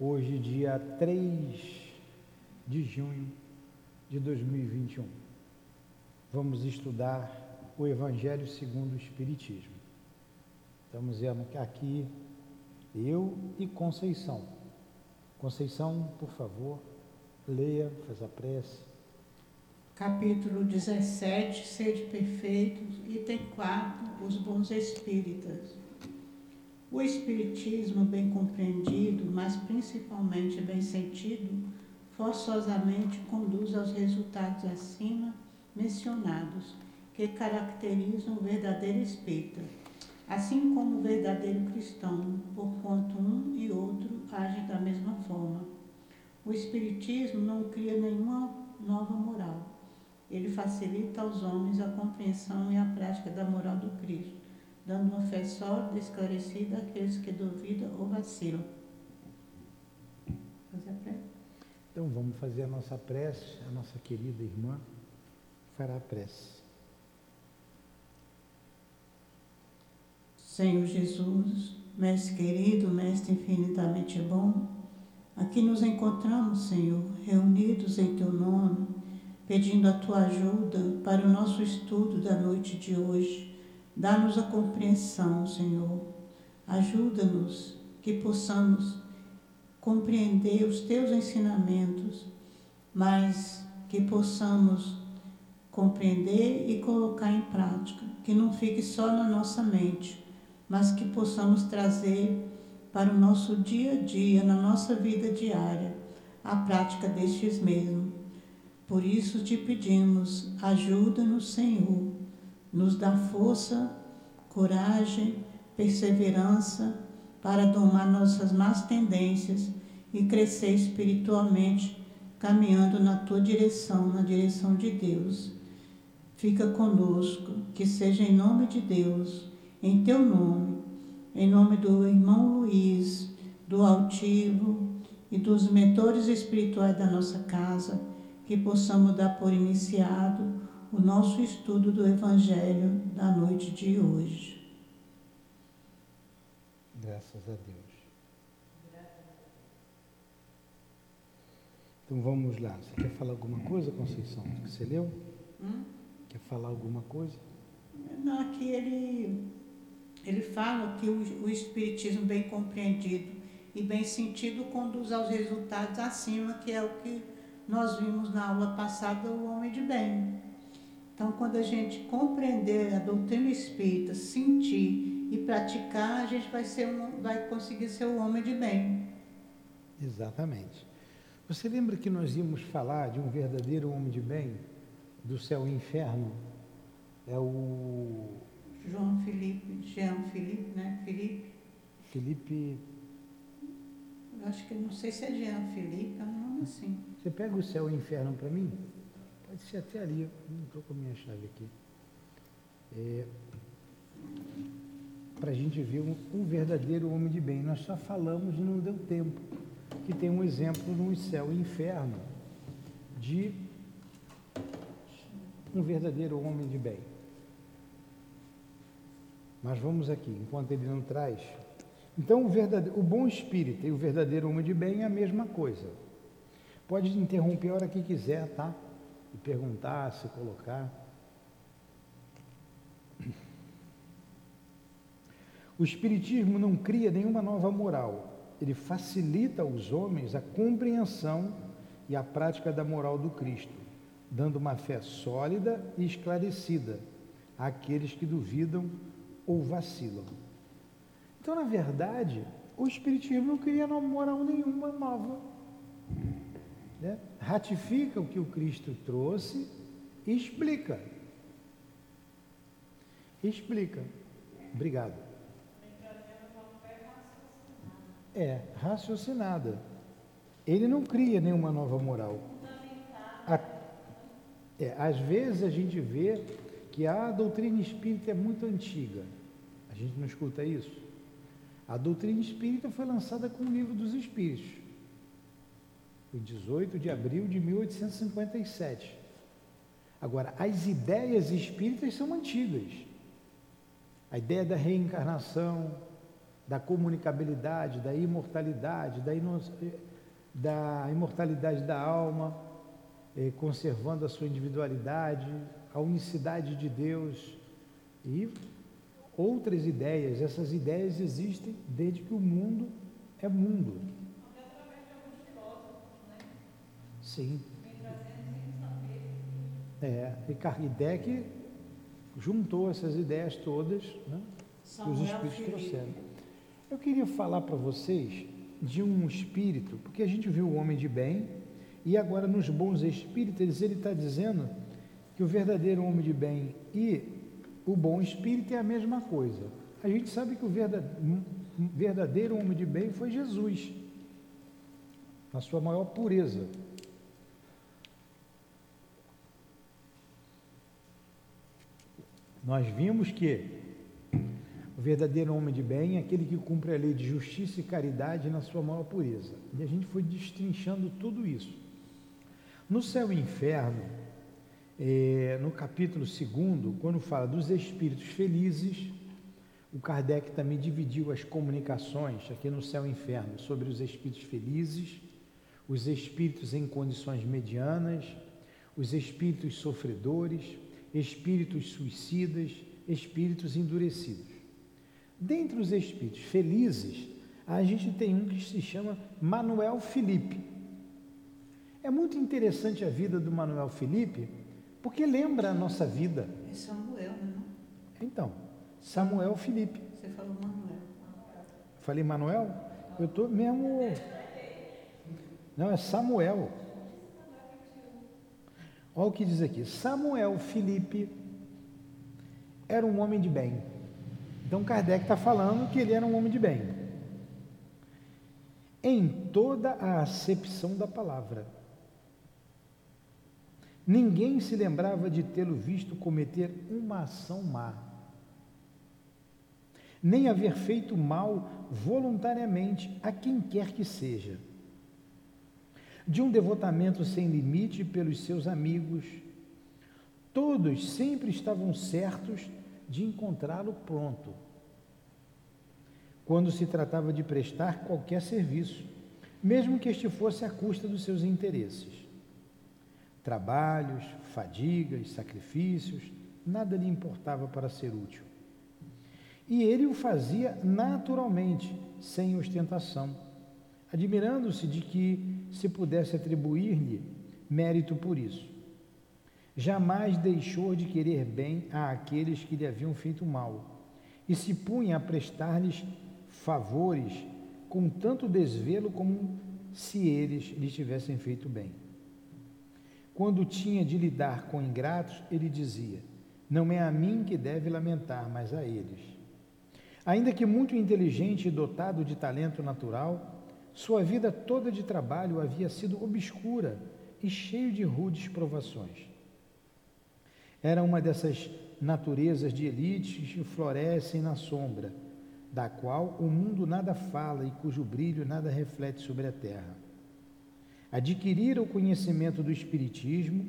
Hoje, dia 3 de junho de 2021. Vamos estudar o Evangelho segundo o Espiritismo. Estamos aqui, eu e Conceição. Conceição, por favor, leia, faz a prece. Capítulo 17, Sede Perfeitos, item 4, Os Bons Espíritas. O Espiritismo, bem compreendido, mas principalmente bem sentido, forçosamente conduz aos resultados acima mencionados, que caracterizam o verdadeiro espírita, assim como o verdadeiro cristão, porquanto um e outro agem da mesma forma. O Espiritismo não cria nenhuma nova moral. Ele facilita aos homens a compreensão e a prática da moral do Cristo dando uma fé sólida e esclarecida àqueles que duvidam ou vacilam. Fazer a prece? Então vamos fazer a nossa prece, a nossa querida irmã fará a prece. Senhor Jesus, Mestre querido, Mestre infinitamente bom, aqui nos encontramos, Senhor, reunidos em Teu nome, pedindo a Tua ajuda para o nosso estudo da noite de hoje Dá-nos a compreensão, Senhor. Ajuda-nos que possamos compreender os teus ensinamentos, mas que possamos compreender e colocar em prática, que não fique só na nossa mente, mas que possamos trazer para o nosso dia a dia, na nossa vida diária, a prática destes mesmos. Por isso te pedimos, ajuda-nos, Senhor nos dá força, coragem, perseverança para domar nossas más tendências e crescer espiritualmente, caminhando na tua direção, na direção de Deus. Fica conosco, que seja em nome de Deus, em teu nome, em nome do irmão Luiz, do altivo e dos mentores espirituais da nossa casa, que possamos dar por iniciado o nosso estudo do Evangelho da noite de hoje. Graças a Deus. Então vamos lá. Você quer falar alguma coisa, Conceição? Você leu? Hum? Quer falar alguma coisa? Não, aqui ele, ele fala que o, o Espiritismo bem compreendido e bem sentido conduz aos resultados acima, que é o que nós vimos na aula passada, o homem de bem. Então, quando a gente compreender a doutrina espírita, sentir e praticar, a gente vai, ser um, vai conseguir ser um homem de bem. Exatamente. Você lembra que nós íamos falar de um verdadeiro homem de bem, do céu e inferno? É o. João Felipe, Jean Felipe, né? Felipe. Felipe. Eu acho que não sei se é Jean Felipe, é um nome assim. Você pega o céu e o inferno para mim? Ser até ali, não estou com a minha chave aqui. É, Para a gente ver um, um, verdadeiro homem de bem. Nós só falamos e não deu tempo. Que tem um exemplo no céu e inferno de um verdadeiro homem de bem. Mas vamos aqui, enquanto ele não traz. Então, o, o bom espírito e o verdadeiro homem de bem é a mesma coisa. Pode interromper a hora que quiser, tá? E perguntar, se colocar. O Espiritismo não cria nenhuma nova moral, ele facilita aos homens a compreensão e a prática da moral do Cristo, dando uma fé sólida e esclarecida àqueles que duvidam ou vacilam. Então, na verdade, o Espiritismo não cria moral nenhuma nova né? ratifica o que o Cristo trouxe e explica. Explica. Obrigado. É, raciocinada. Ele não cria nenhuma nova moral. A, é, às vezes a gente vê que a doutrina espírita é muito antiga. A gente não escuta isso. A doutrina espírita foi lançada com o livro dos Espíritos em 18 de abril de 1857. Agora, as ideias espíritas são antigas. A ideia da reencarnação, da comunicabilidade, da imortalidade, da, ino... da imortalidade da alma, eh, conservando a sua individualidade, a unicidade de Deus e outras ideias. Essas ideias existem desde que o mundo é mundo. Sim. É, e Kardec juntou essas ideias todas né, que os espíritos trouxeram. Eu queria falar para vocês de um espírito, porque a gente viu o homem de bem, e agora nos bons espíritos ele está dizendo que o verdadeiro homem de bem e o bom espírito é a mesma coisa. A gente sabe que o verdadeiro homem de bem foi Jesus, na sua maior pureza. Nós vimos que o verdadeiro homem de bem é aquele que cumpre a lei de justiça e caridade na sua maior pureza. E a gente foi destrinchando tudo isso. No céu e inferno, é, no capítulo 2, quando fala dos espíritos felizes, o Kardec também dividiu as comunicações aqui no céu e inferno sobre os espíritos felizes, os espíritos em condições medianas, os espíritos sofredores, espíritos suicidas, espíritos endurecidos. Dentre os espíritos felizes, a gente tem um que se chama Manuel Felipe. É muito interessante a vida do Manuel Felipe, porque lembra a nossa vida. É Samuel, não? Então, Samuel Felipe. Você falou Manuel. Falei Manuel? Eu estou mesmo. Não, é Samuel. Olha o que diz aqui: Samuel Felipe era um homem de bem. Então Kardec está falando que ele era um homem de bem. Em toda a acepção da palavra. Ninguém se lembrava de tê-lo visto cometer uma ação má, nem haver feito mal voluntariamente a quem quer que seja de um devotamento sem limite pelos seus amigos. Todos sempre estavam certos de encontrá-lo pronto. Quando se tratava de prestar qualquer serviço, mesmo que este fosse à custa dos seus interesses. Trabalhos, fadigas, sacrifícios, nada lhe importava para ser útil. E ele o fazia naturalmente, sem ostentação, admirando-se de que se pudesse atribuir-lhe mérito por isso. Jamais deixou de querer bem a aqueles que lhe haviam feito mal, e se punha a prestar-lhes favores com tanto desvelo como se eles lhe tivessem feito bem. Quando tinha de lidar com ingratos, ele dizia: Não é a mim que deve lamentar, mas a eles. Ainda que muito inteligente e dotado de talento natural, sua vida toda de trabalho havia sido obscura e cheio de rudes provações. Era uma dessas naturezas de elites que florescem na sombra, da qual o mundo nada fala e cujo brilho nada reflete sobre a terra. Adquirira o conhecimento do Espiritismo,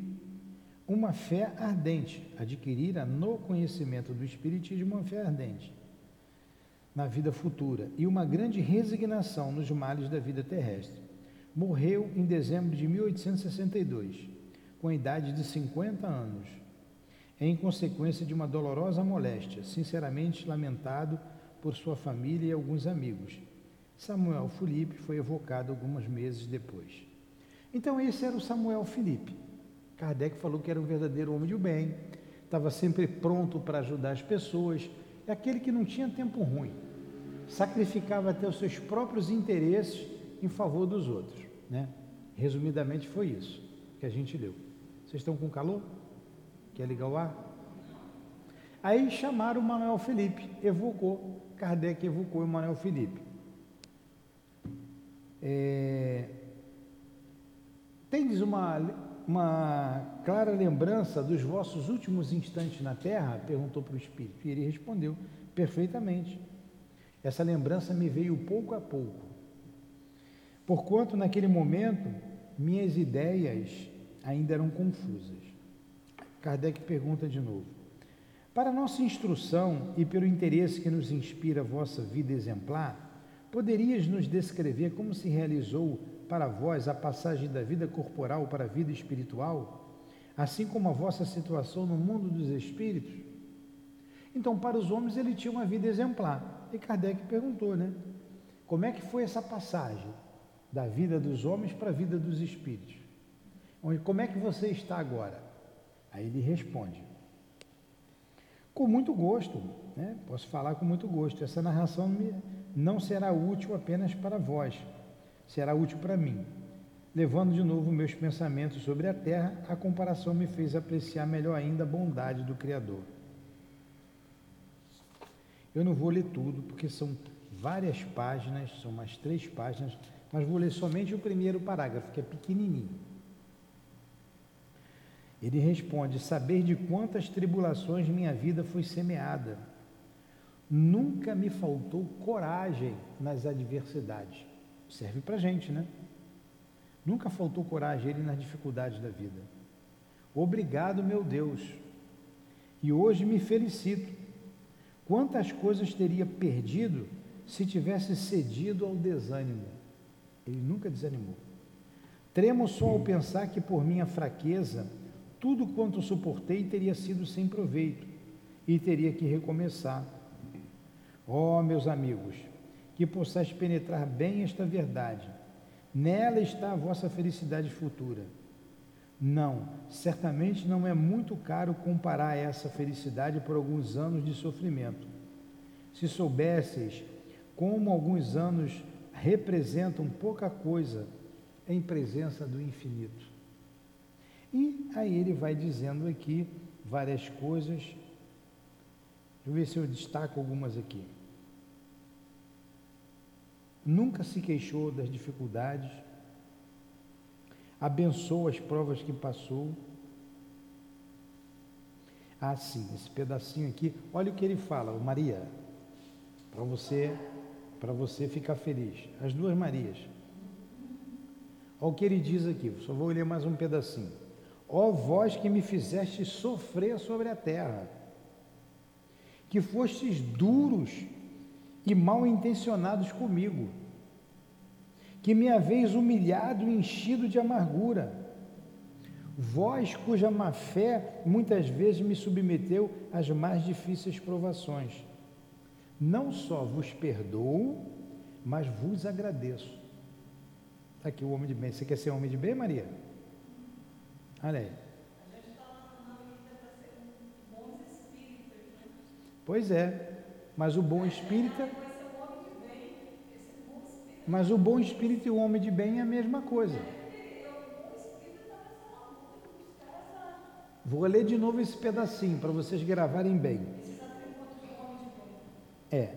uma fé ardente, adquirira no conhecimento do Espiritismo uma fé ardente na vida futura e uma grande resignação nos males da vida terrestre. Morreu em dezembro de 1862, com a idade de 50 anos, em consequência de uma dolorosa moléstia, sinceramente lamentado por sua família e alguns amigos. Samuel Felipe foi evocado alguns meses depois. Então, esse era o Samuel Felipe. Kardec falou que era um verdadeiro homem de bem, estava sempre pronto para ajudar as pessoas, é aquele que não tinha tempo ruim sacrificava até os seus próprios interesses em favor dos outros. Né? Resumidamente foi isso que a gente leu. Vocês estão com calor? Quer ligar o ar? Aí chamaram o Manuel Felipe, evocou, Kardec evocou o Manuel Felipe. É, Tendes uma, uma clara lembrança dos vossos últimos instantes na terra? Perguntou para o Espírito. E ele respondeu: perfeitamente. Essa lembrança me veio pouco a pouco. Porquanto naquele momento minhas ideias ainda eram confusas. Kardec pergunta de novo: Para nossa instrução e pelo interesse que nos inspira a vossa vida exemplar, poderias nos descrever como se realizou para vós a passagem da vida corporal para a vida espiritual, assim como a vossa situação no mundo dos espíritos? Então, para os homens, ele tinha uma vida exemplar. E Kardec perguntou, né? Como é que foi essa passagem da vida dos homens para a vida dos espíritos? Como é que você está agora? Aí ele responde: com muito gosto, né? posso falar com muito gosto. Essa narração não será útil apenas para vós, será útil para mim. Levando de novo meus pensamentos sobre a terra, a comparação me fez apreciar melhor ainda a bondade do Criador. Eu não vou ler tudo, porque são várias páginas, são mais três páginas, mas vou ler somente o primeiro parágrafo, que é pequenininho. Ele responde: Saber de quantas tribulações minha vida foi semeada. Nunca me faltou coragem nas adversidades. Serve para gente, né? Nunca faltou coragem ele nas dificuldades da vida. Obrigado, meu Deus. E hoje me felicito. Quantas coisas teria perdido se tivesse cedido ao desânimo? Ele nunca desanimou. Tremo só ao pensar que por minha fraqueza tudo quanto suportei teria sido sem proveito e teria que recomeçar. Oh, meus amigos, que possais penetrar bem esta verdade. Nela está a vossa felicidade futura. Não, certamente não é muito caro comparar essa felicidade por alguns anos de sofrimento. Se soubesseis como alguns anos representam pouca coisa em presença do infinito. E aí ele vai dizendo aqui várias coisas. Deixa eu ver se eu destaco algumas aqui. Nunca se queixou das dificuldades, abençoa as provas que passou. Ah, sim, esse pedacinho aqui, olha o que ele fala, Maria, para você, para você ficar feliz. As duas Marias. Olha o que ele diz aqui, só vou ler mais um pedacinho. Ó vós que me fizeste sofrer sobre a terra, que fostes duros e mal intencionados comigo, que me haveis humilhado e enchido de amargura, vós cuja má fé muitas vezes me submeteu às mais difíceis provações. Não só vos perdoo, mas vos agradeço. Está aqui o homem de bem. Você quer ser homem de bem, Maria? Olha aí. Pois é, mas o bom espírita. Mas o bom espírito e o homem de bem é a mesma coisa. Vou ler de novo esse pedacinho para vocês gravarem bem. É.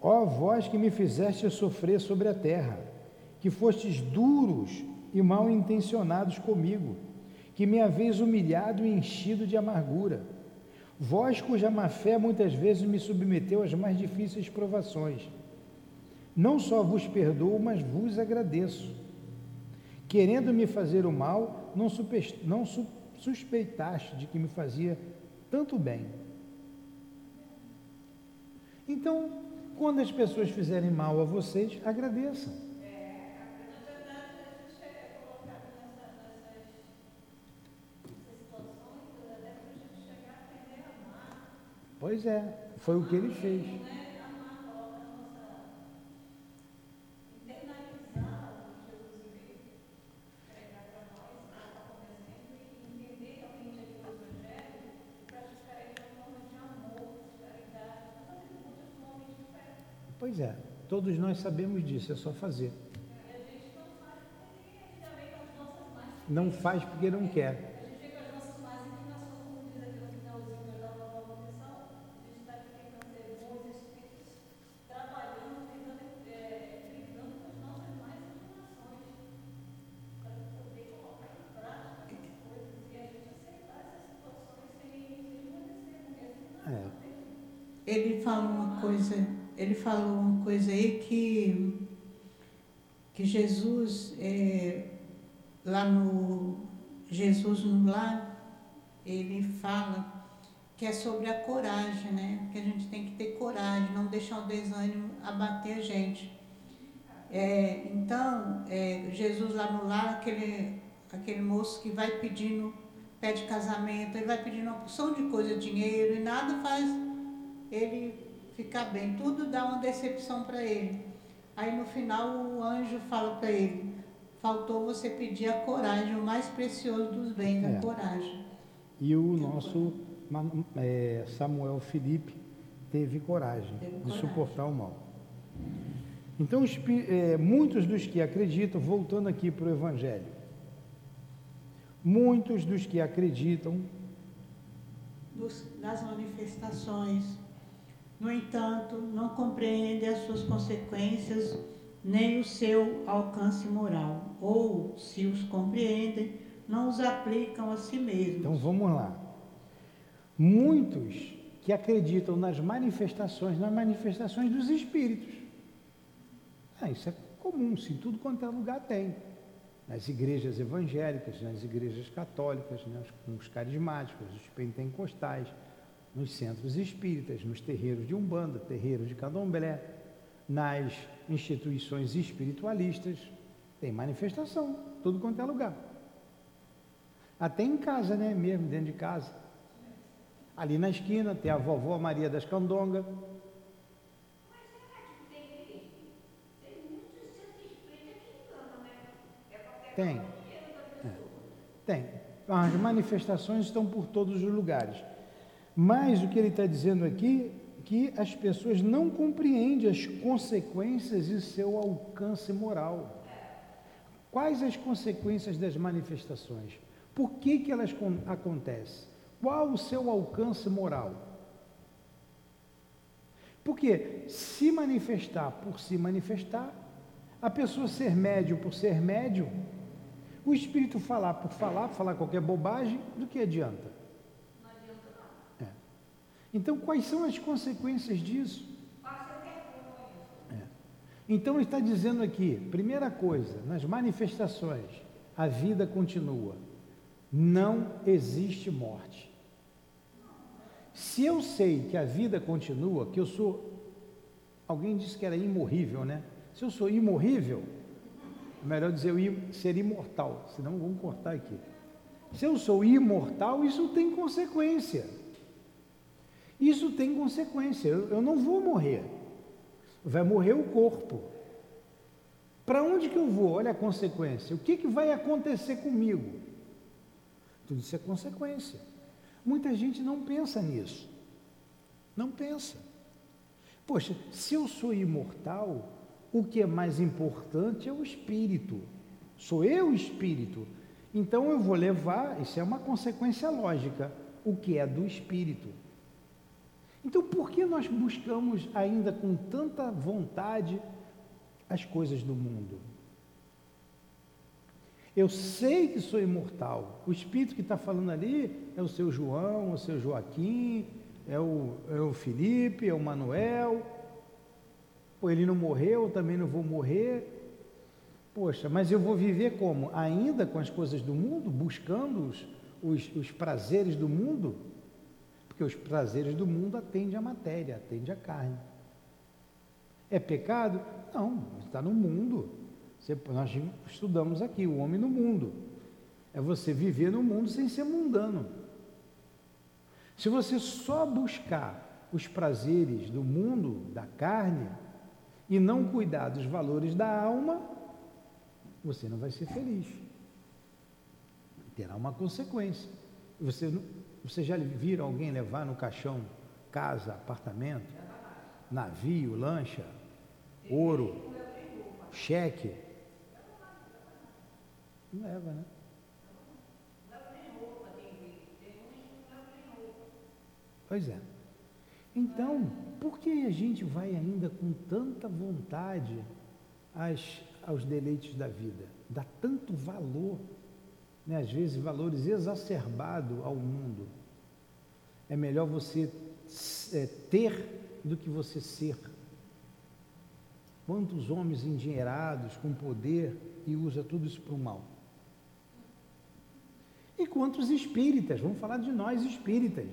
Ó vós que me fizeste sofrer sobre a terra, que fostes duros e mal intencionados comigo que me haveis humilhado e enchido de amargura. Vós, cuja má fé muitas vezes me submeteu às mais difíceis provações. Não só vos perdoo, mas vos agradeço. Querendo me fazer o mal, não, não suspeitaste de que me fazia tanto bem. Então, quando as pessoas fizerem mal a vocês, agradeçam. Pois é, foi o que ele fez. Pois é, todos nós sabemos disso, é só fazer. Não faz porque não quer. ele falou uma coisa aí que, que Jesus, é, lá no Jesus no lar, ele fala que é sobre a coragem, né? Que a gente tem que ter coragem, não deixar o desânimo abater a gente. É, então, é, Jesus lá no lar, aquele, aquele moço que vai pedindo, pede casamento, ele vai pedindo uma porção de coisa, dinheiro, e nada faz ele ficar bem. Tudo dá uma decepção para ele. Aí no final o anjo fala para ele, faltou você pedir a coragem, o mais precioso dos bens, é. a coragem. E o nosso é, Samuel Felipe teve coragem teve de coragem. suportar o mal. Então, é, muitos dos que acreditam, voltando aqui para o Evangelho, muitos dos que acreditam dos, das manifestações, no entanto, não compreendem as suas consequências nem o seu alcance moral, ou, se os compreendem, não os aplicam a si mesmos. Então vamos lá. Muitos que acreditam nas manifestações, nas manifestações dos espíritos. Ah, isso é comum, se tudo quanto é lugar tem. Nas igrejas evangélicas, nas igrejas católicas, nos, nos carismáticos, nos pentecostais, nos centros espíritas, nos terreiros de Umbanda, terreiros de Candomblé, nas instituições espiritualistas, tem manifestação, tudo quanto é lugar. Até em casa, né? Mesmo dentro de casa. Ali na esquina tem a vovó Maria das Candongas. Tem. É. Tem. As manifestações estão por todos os lugares. Mas o que ele está dizendo aqui que as pessoas não compreendem as consequências e seu alcance moral. Quais as consequências das manifestações? Por que, que elas acontecem? Qual o seu alcance moral? Porque se manifestar por se manifestar, a pessoa ser médio por ser médio, o espírito falar por falar, falar qualquer bobagem, do que adianta? Não adianta nada. É. Então, quais são as consequências disso? É. Então, ele está dizendo aqui, primeira coisa, nas manifestações, a vida continua. Não existe morte. Se eu sei que a vida continua, que eu sou. Alguém disse que era imorrível, né? Se eu sou imorrível, é melhor dizer ser imortal, senão vamos cortar aqui. Se eu sou imortal, isso tem consequência. Isso tem consequência. Eu, eu não vou morrer. Vai morrer o corpo. Para onde que eu vou? Olha a consequência. O que, que vai acontecer comigo? Tudo isso é consequência. Muita gente não pensa nisso. Não pensa. Poxa, se eu sou imortal, o que é mais importante é o espírito. Sou eu o espírito. Então eu vou levar, isso é uma consequência lógica, o que é do espírito. Então por que nós buscamos ainda com tanta vontade as coisas do mundo? Eu sei que sou imortal. O espírito que está falando ali é o seu João, o seu Joaquim, é o, é o Felipe, é o Manuel, Pô, ele não morreu, eu também não vou morrer. Poxa, mas eu vou viver como? Ainda com as coisas do mundo, buscando os, os, os prazeres do mundo? Porque os prazeres do mundo atendem à matéria, atendem à carne. É pecado? Não, está no mundo. Nós estudamos aqui, o homem no mundo. É você viver no mundo sem ser mundano. Se você só buscar os prazeres do mundo, da carne, e não cuidar dos valores da alma, você não vai ser feliz. Terá uma consequência. Você, você já viram alguém levar no caixão casa, apartamento, navio, lancha, ouro, cheque? Não leva, né? Pois é. Então, por que a gente vai ainda com tanta vontade às, aos deleites da vida? Dá tanto valor, né? às vezes valores exacerbados ao mundo. É melhor você é, ter do que você ser. Quantos homens endinheirados, com poder, e usa tudo isso para o mal? E quantos espíritas, vamos falar de nós espíritas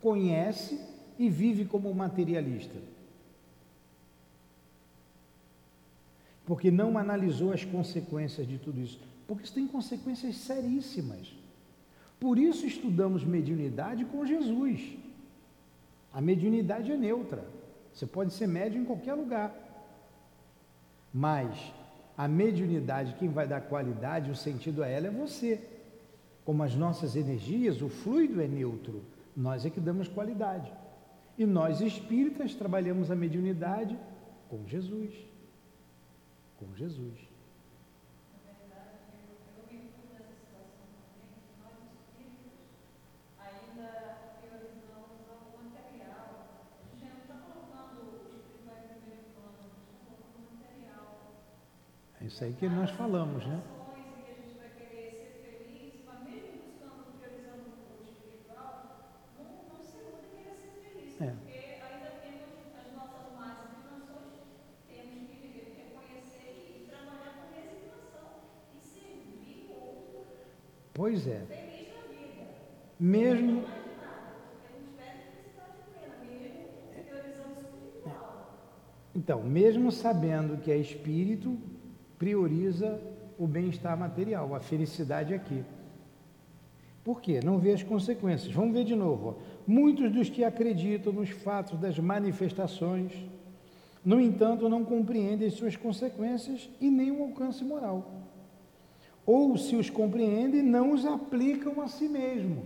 conhece e vive como materialista. Porque não analisou as consequências de tudo isso. Porque isso tem consequências seríssimas. Por isso estudamos mediunidade com Jesus. A mediunidade é neutra. Você pode ser médium em qualquer lugar. Mas a mediunidade, quem vai dar qualidade, o sentido a ela é você. Como as nossas energias, o fluido é neutro, nós é que damos qualidade. E nós espíritas trabalhamos a mediunidade com Jesus. Com Jesus. É isso aí que nós falamos, né? É. Pois é. Mesmo, espiritual. então, mesmo sabendo que é espírito, prioriza o bem-estar material, a felicidade aqui. Por quê? Não vê as consequências. Vamos ver de novo. Muitos dos que acreditam nos fatos das manifestações, no entanto, não compreendem suas consequências e nem o alcance moral. Ou, se os compreendem, não os aplicam a si mesmo.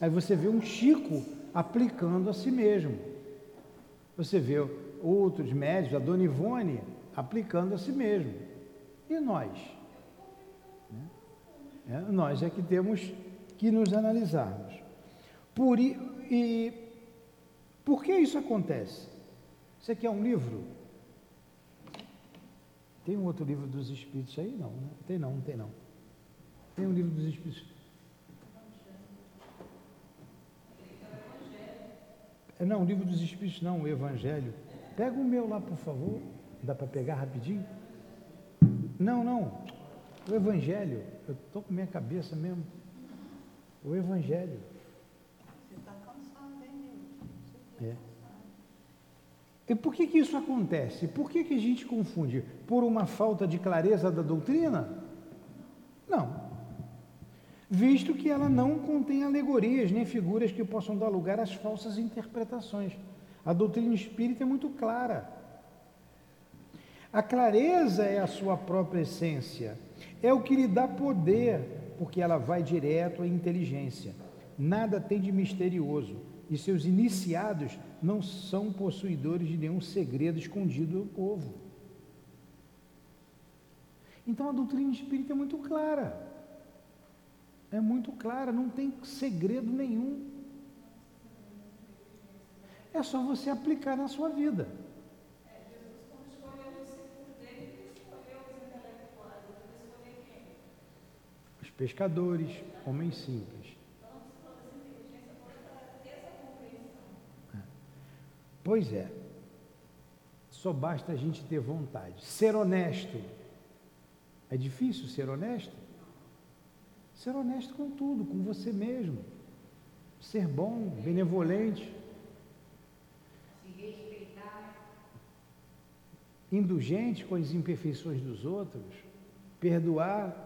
Aí você vê um Chico aplicando a si mesmo. Você vê outros médicos, a Dona Ivone, aplicando a si mesmo. E nós? É, nós é que temos que nos analisarmos. Por, i- e, por que isso acontece? Você quer um livro? Tem um outro livro dos Espíritos aí? Não, né? tem não, não tem não. Tem um livro dos Espíritos. É, Não, o livro dos Espíritos não, o Evangelho. Pega o meu lá, por favor. Dá para pegar rapidinho? Não, não. O Evangelho. Eu estou com minha cabeça mesmo. O Evangelho. Você está cansado, hein, Nilton? É. E por que, que isso acontece? Por que, que a gente confunde? Por uma falta de clareza da doutrina? Não. Visto que ela não contém alegorias nem figuras que possam dar lugar às falsas interpretações. A doutrina espírita é muito clara. A clareza é a sua própria essência, é o que lhe dá poder, porque ela vai direto à inteligência. Nada tem de misterioso, e seus iniciados não são possuidores de nenhum segredo escondido do povo. Então a doutrina espírita é muito clara. É muito clara, não tem segredo nenhum. É só você aplicar na sua vida. Quando escolheu o discípulo dele, ele escolheu os intelectuais, ele escolheu quem? Os pescadores, homens simples. Então, toda essa inteligência toda para ter essa compreensão. Pois é. Só basta a gente ter vontade. Ser honesto. É difícil ser honesto? Ser honesto com tudo, com você mesmo. Ser bom, benevolente. Indulgente com as imperfeições dos outros. Perdoar.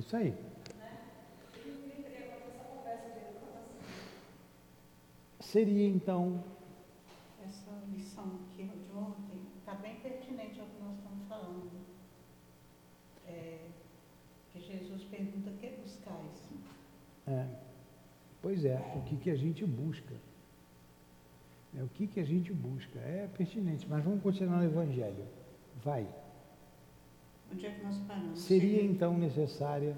Isso aí. Seria então. Essa lição aqui de ontem está bem pertinente ao que nós estamos falando. É, que Jesus pergunta: o que buscais? É. Pois é, o que, que a gente busca? É, o que, que a gente busca? É pertinente, mas vamos continuar no Evangelho. Vai. Onde é que nós paramos? Seria então necessária.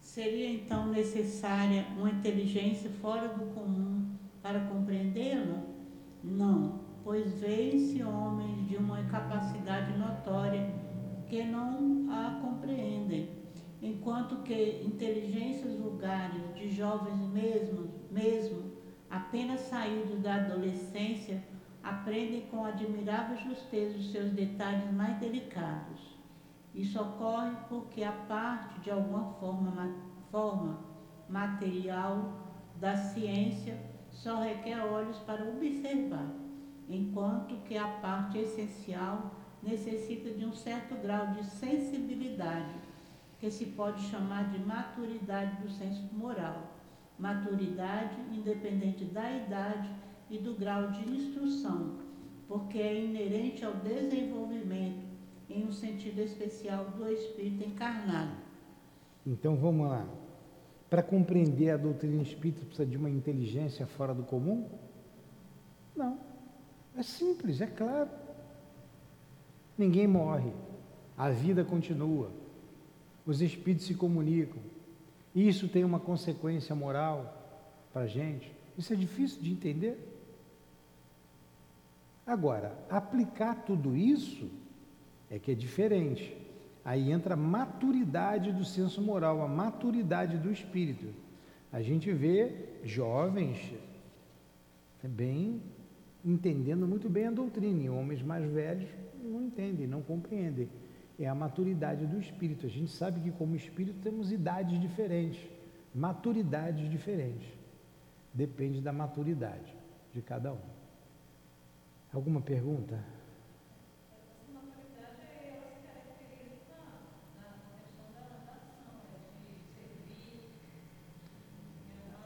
Seria então necessária uma inteligência fora do comum para compreendê-la? Não, pois veem-se homens de uma capacidade notória que não a compreendem, enquanto que inteligências vulgares de jovens mesmo, mesmo apenas saídos da adolescência, aprendem com admirável justeza os seus detalhes mais delicados. Isso ocorre porque a parte, de alguma forma, forma material da ciência só requer olhos para observar, enquanto que a parte essencial necessita de um certo grau de sensibilidade, que se pode chamar de maturidade do senso moral. Maturidade independente da idade e do grau de instrução, porque é inerente ao desenvolvimento, em um sentido especial, do espírito encarnado. Então vamos lá. Para compreender a doutrina espírita precisa de uma inteligência fora do comum? Não. É simples, é claro. Ninguém morre. A vida continua. Os espíritos se comunicam. Isso tem uma consequência moral para a gente. Isso é difícil de entender. Agora, aplicar tudo isso é que é diferente. Aí entra a maturidade do senso moral, a maturidade do espírito. A gente vê jovens bem entendendo muito bem a doutrina, e homens mais velhos não entendem, não compreendem. É a maturidade do espírito. A gente sabe que, como espírito, temos idades diferentes, maturidades diferentes. Depende da maturidade de cada um. Alguma pergunta?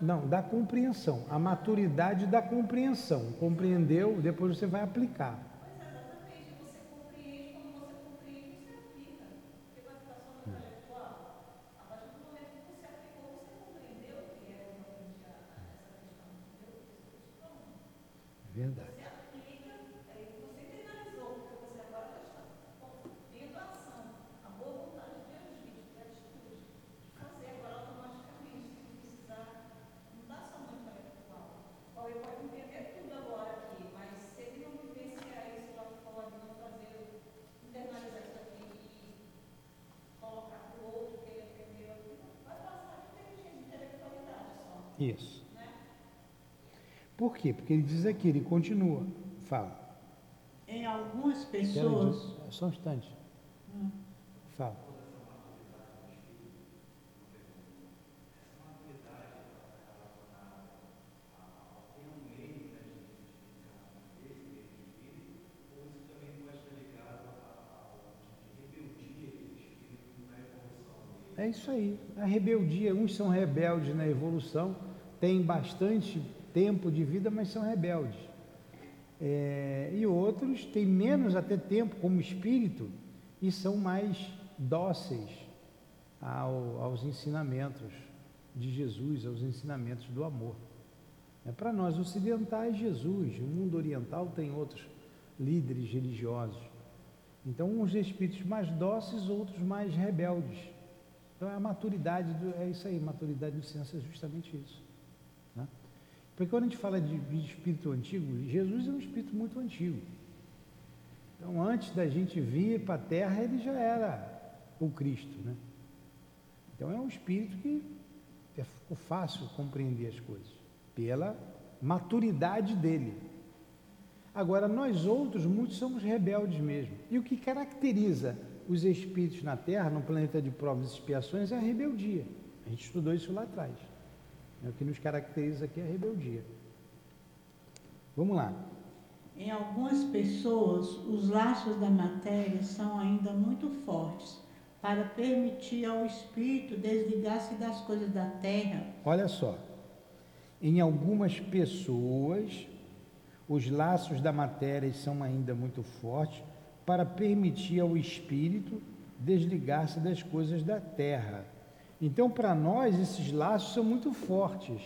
Não, da compreensão. A maturidade da compreensão. Compreendeu, depois você vai aplicar. Isso. Por quê? Porque ele diz aqui, ele continua. Fala. Em algumas pessoas. Só um instante. Hum. Fala. É isso aí. A rebeldia, uns são rebeldes na evolução, têm bastante tempo de vida, mas são rebeldes. É, e outros têm menos até tempo como espírito e são mais dóceis ao, aos ensinamentos de Jesus, aos ensinamentos do amor. É, Para nós ocidentais, Jesus, o mundo oriental tem outros líderes religiosos. Então, uns espíritos mais dóceis, outros mais rebeldes. Então é a maturidade, do, é isso aí, maturidade do senso é justamente isso. Porque quando a gente fala de, de espírito antigo, Jesus é um espírito muito antigo. Então antes da gente vir para a terra, ele já era o Cristo. Né? Então é um espírito que é fácil compreender as coisas, pela maturidade dele. Agora, nós outros, muitos somos rebeldes mesmo. E o que caracteriza os espíritos na Terra, no planeta de provas e expiações, é a rebeldia. A gente estudou isso lá atrás. É o que nos caracteriza aqui é a rebeldia. Vamos lá. Em algumas pessoas, os laços da matéria são ainda muito fortes para permitir ao espírito desligar-se das coisas da terra. Olha só. Em algumas pessoas, os laços da matéria são ainda muito fortes para permitir ao espírito desligar-se das coisas da terra. Então, para nós, esses laços são muito fortes.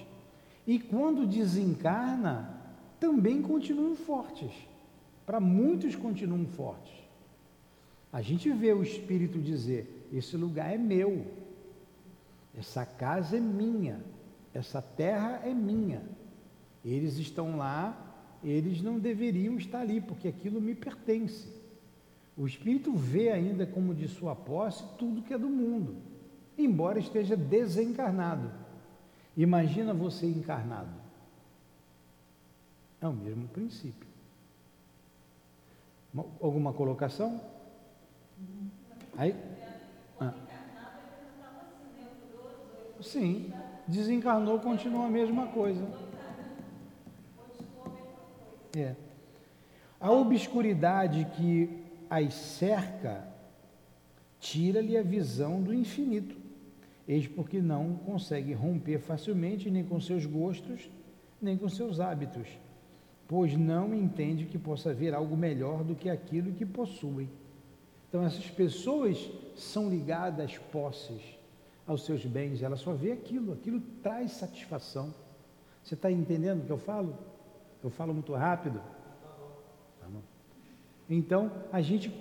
E quando desencarna, também continuam fortes. Para muitos, continuam fortes. A gente vê o espírito dizer: Esse lugar é meu, essa casa é minha, essa terra é minha. Eles estão lá, eles não deveriam estar ali, porque aquilo me pertence. O espírito vê ainda como de sua posse tudo que é do mundo, embora esteja desencarnado. Imagina você encarnado. É o mesmo princípio. Alguma colocação? Aí, ah. Sim, desencarnou, continua a mesma coisa. É. A obscuridade que as cerca tira-lhe a visão do infinito, eis porque não consegue romper facilmente nem com seus gostos, nem com seus hábitos, pois não entende que possa haver algo melhor do que aquilo que possuem. Então, essas pessoas são ligadas às posses, aos seus bens, ela só vê aquilo, aquilo traz satisfação. Você está entendendo o que eu falo? Eu falo muito rápido? Tá então, a gente,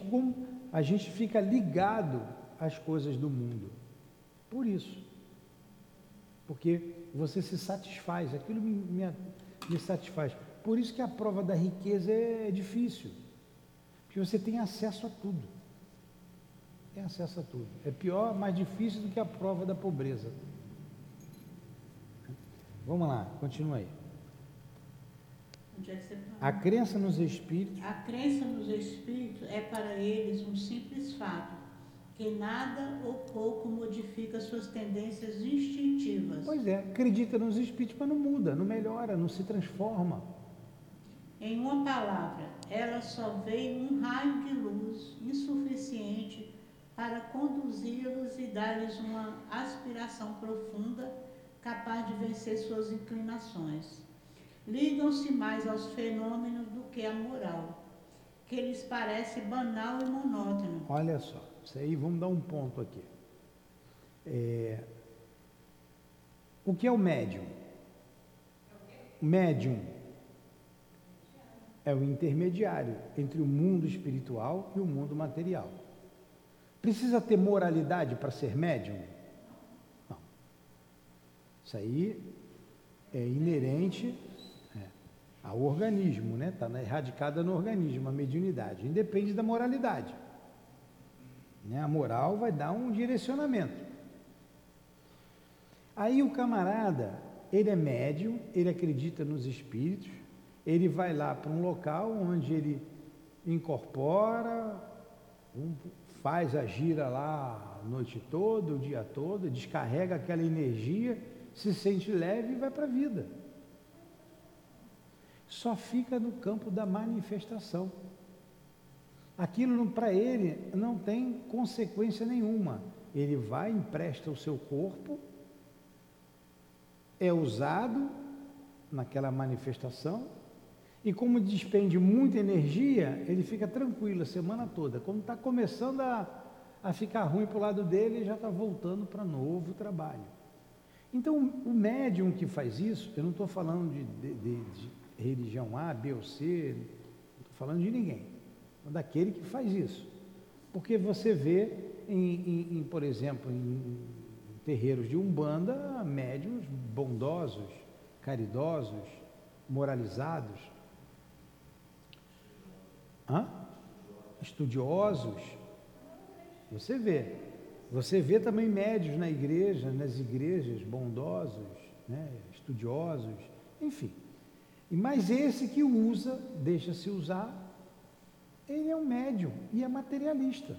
a gente fica ligado às coisas do mundo. Por isso. Porque você se satisfaz, aquilo me, me, me satisfaz. Por isso que a prova da riqueza é, difícil. Porque você tem acesso a tudo tem acesso a tudo. É pior, mais difícil do que a prova da pobreza. Vamos lá, continua aí. É a crença nos espíritos. A crença nos espíritos é para eles um simples fato, que nada ou pouco modifica suas tendências instintivas. Pois é, acredita nos espíritos, mas não muda, não melhora, não se transforma. Em uma palavra, ela só vê um raio de luz insuficiente para conduzi-los e dar-lhes uma aspiração profunda capaz de vencer suas inclinações. Ligam-se mais aos fenômenos do que à moral, que lhes parece banal e monótono. Olha só, isso aí vamos dar um ponto aqui. É... O que é o médium? O médium é o intermediário entre o mundo espiritual e o mundo material. Precisa ter moralidade para ser médium? Não. Isso aí é inerente é, ao organismo, né? Está erradicada no organismo, a mediunidade. Independe da moralidade. Né? A moral vai dar um direcionamento. Aí o camarada, ele é médium, ele acredita nos espíritos, ele vai lá para um local onde ele incorpora faz a gira lá a noite toda, o dia todo, descarrega aquela energia, se sente leve e vai para a vida. Só fica no campo da manifestação. Aquilo para ele não tem consequência nenhuma. Ele vai, empresta o seu corpo, é usado naquela manifestação e como despende muita energia, ele fica tranquilo a semana toda. Quando está começando a, a ficar ruim para o lado dele, ele já está voltando para novo trabalho. Então, o médium que faz isso, eu não estou falando de, de, de, de, religião A, B ou C, não estou falando de ninguém, daquele que faz isso. Porque você vê, em, em, em por exemplo, em terreiros de Umbanda, médiums bondosos, caridosos, moralizados, Hã? Estudiosos. Você vê. Você vê também médios na igreja, nas igrejas, bondosos, né? estudiosos, enfim. E mais esse que usa, deixa-se usar, ele é um médium e é materialista.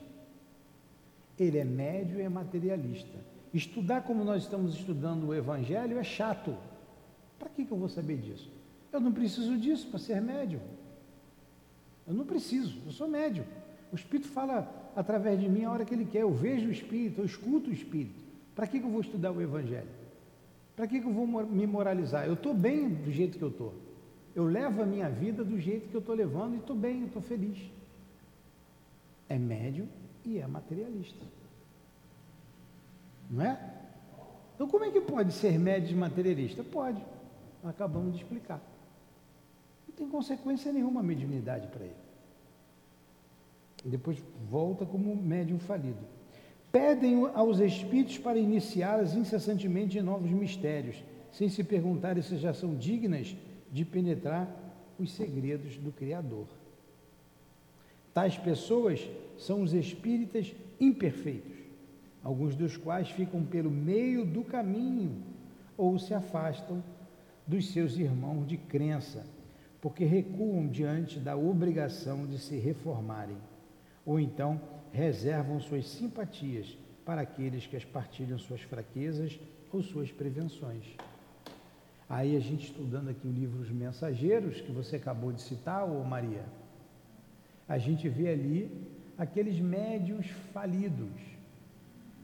Ele é médio e é materialista. Estudar como nós estamos estudando o Evangelho é chato. Para que, que eu vou saber disso? Eu não preciso disso para ser médium. Eu não preciso, eu sou médium. O Espírito fala através de mim a hora que ele quer. Eu vejo o Espírito, eu escuto o Espírito. Para que, que eu vou estudar o Evangelho? Para que, que eu vou me moralizar? Eu estou bem do jeito que eu estou. Eu levo a minha vida do jeito que eu estou levando e estou bem, estou feliz. é médium e é materialista. Não é? Então, como é que pode ser médium e materialista? Pode. Acabamos de explicar. Não tem consequência nenhuma a mediunidade para ele. Depois volta como médium falido. Pedem aos espíritos para iniciá-las incessantemente em novos mistérios, sem se perguntarem se já são dignas de penetrar os segredos do Criador. Tais pessoas são os espíritas imperfeitos, alguns dos quais ficam pelo meio do caminho ou se afastam dos seus irmãos de crença, porque recuam diante da obrigação de se reformarem, ou então reservam suas simpatias para aqueles que as partilham suas fraquezas ou suas prevenções. Aí a gente estudando aqui o livro Os Mensageiros, que você acabou de citar, ô Maria, a gente vê ali aqueles médios falidos.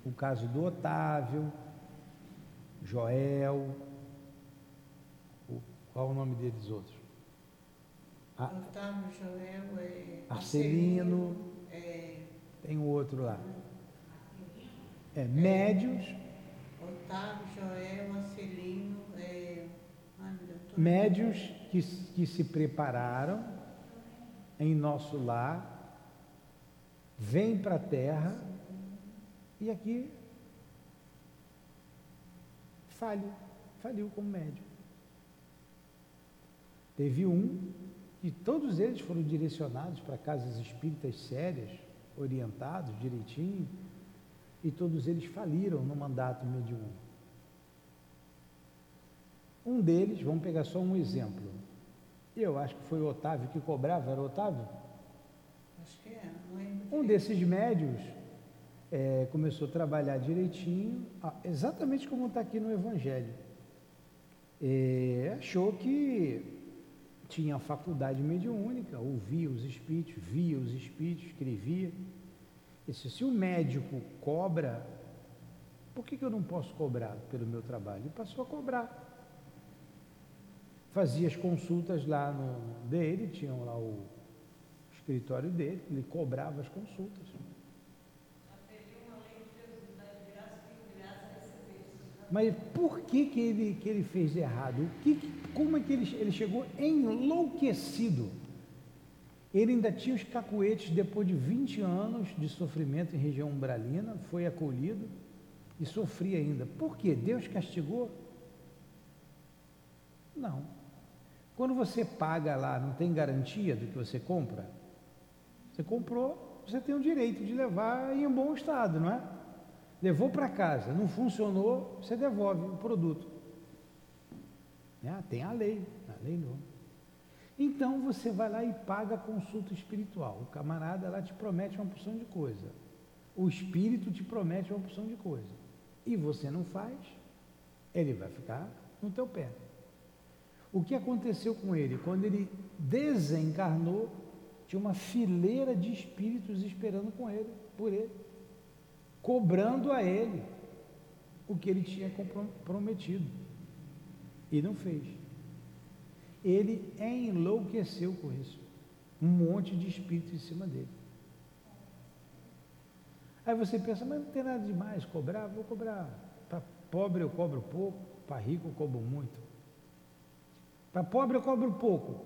O caso do Otávio, Joel, o, qual o nome deles outros? A, Otávio, Joel, é, Arcelino, é, tem um outro lá. É, médios. Otávio, Joel, Arcelino, médios que, que se prepararam em nosso lar, vêm para a terra e aqui falha, faliu como médium. Teve um e todos eles foram direcionados para casas espíritas sérias, orientados direitinho, e todos eles faliram no mandato mediúnico. Um deles, vamos pegar só um exemplo. Eu acho que foi o Otávio que cobrava, era o Otávio? Acho que é, não lembro. Um desses médios é, começou a trabalhar direitinho, exatamente como está aqui no Evangelho. É, achou que tinha faculdade mediúnica, ouvia os espíritos, via os espíritos, escrevia. Disse, se o médico cobra, por que, que eu não posso cobrar pelo meu trabalho? Ele passou a cobrar fazia as consultas lá no dele, tinham lá o escritório dele, ele cobrava as consultas. Mas por que, que, ele, que ele fez errado? O que, como é que ele, ele chegou enlouquecido? Ele ainda tinha os cacuetes depois de 20 anos de sofrimento em região umbralina, foi acolhido e sofria ainda. Por quê? Deus castigou? Não. Quando você paga lá, não tem garantia do que você compra? Você comprou, você tem o direito de levar em bom estado, não é? Levou para casa, não funcionou, você devolve o produto. É, tem a lei, a lei não. Então você vai lá e paga a consulta espiritual. O camarada lá te promete uma porção de coisa. O espírito te promete uma porção de coisa. E você não faz, ele vai ficar no teu pé. O que aconteceu com ele? Quando ele desencarnou, tinha uma fileira de espíritos esperando com ele, por ele, cobrando a ele o que ele tinha prometido. E não fez. Ele enlouqueceu com isso. Um monte de espíritos em cima dele. Aí você pensa, mas não tem nada demais, cobrar, vou cobrar. Para pobre eu cobro pouco, para rico eu cobro muito. Para pobre eu cobro pouco.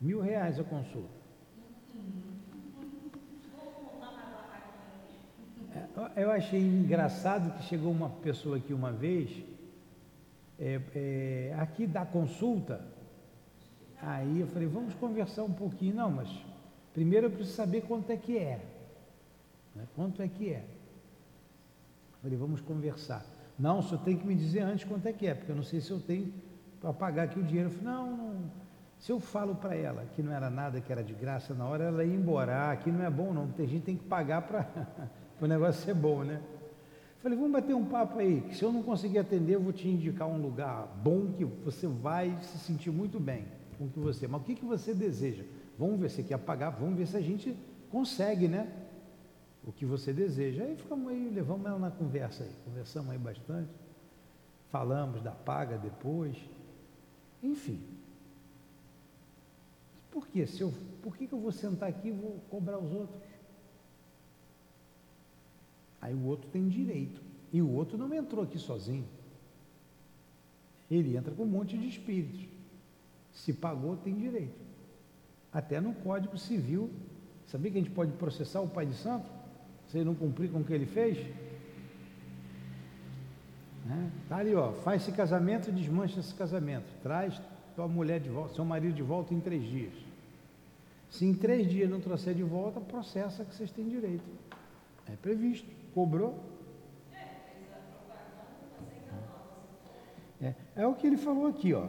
Mil reais a consulta. É, eu achei engraçado que chegou uma pessoa aqui uma vez, é, é, aqui da consulta, aí eu falei, vamos conversar um pouquinho, não, mas primeiro eu preciso saber quanto é que é. Né? Quanto é que é? Eu falei, vamos conversar. Não, o senhor tem que me dizer antes quanto é que é, porque eu não sei se eu tenho para pagar aqui o dinheiro. Eu falei, não, não. Se eu falo para ela que não era nada, que era de graça, na hora ela ia embora. Ah, aqui não é bom não, tem gente que tem que pagar para o negócio ser bom, né? Falei, vamos bater um papo aí, que se eu não conseguir atender, eu vou te indicar um lugar bom que você vai se sentir muito bem com que você. Mas o que, que você deseja? Vamos ver se quer pagar, vamos ver se a gente consegue, né? O que você deseja. Aí ficamos aí, levamos ela na conversa aí, conversamos aí bastante, falamos da paga depois. Enfim, Por quê? Se eu, por que, que eu vou sentar aqui e vou cobrar os outros? Aí o outro tem direito. E o outro não entrou aqui sozinho. Ele entra com um monte de espíritos. Se pagou, tem direito. Até no Código Civil. Sabia que a gente pode processar o pai de santo? Se ele não cumprir com o que ele fez? Né? Tá ali, ó. Faz esse casamento, desmancha esse casamento. Traz tua mulher de volta, seu marido de volta em três dias. Se em três dias não trouxer de volta, processa que vocês têm direito. É previsto. Cobrou? É, é o que ele falou aqui, ó.